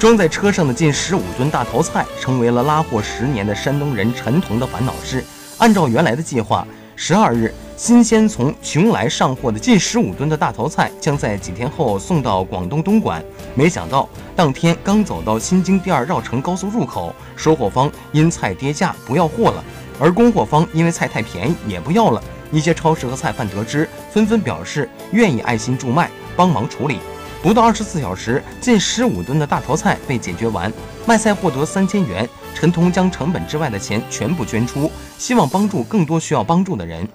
装在车上的近十五吨大头菜，成为了拉货十年的山东人陈彤的烦恼事。按照原来的计划，十二日新鲜从邛崃上货的近十五吨的大头菜将在几天后送到广东东莞。没想到当天刚走到新京第二绕城高速入口，收货方因菜跌价不要货了，而供货方因为菜太便宜也不要了。一些超市和菜贩得知，纷纷表示愿意爱心助卖，帮忙处理。不到二十四小时，近十五吨的大头菜被解决完，卖菜获得三千元。陈彤将成本之外的钱全部捐出，希望帮助更多需要帮助的人。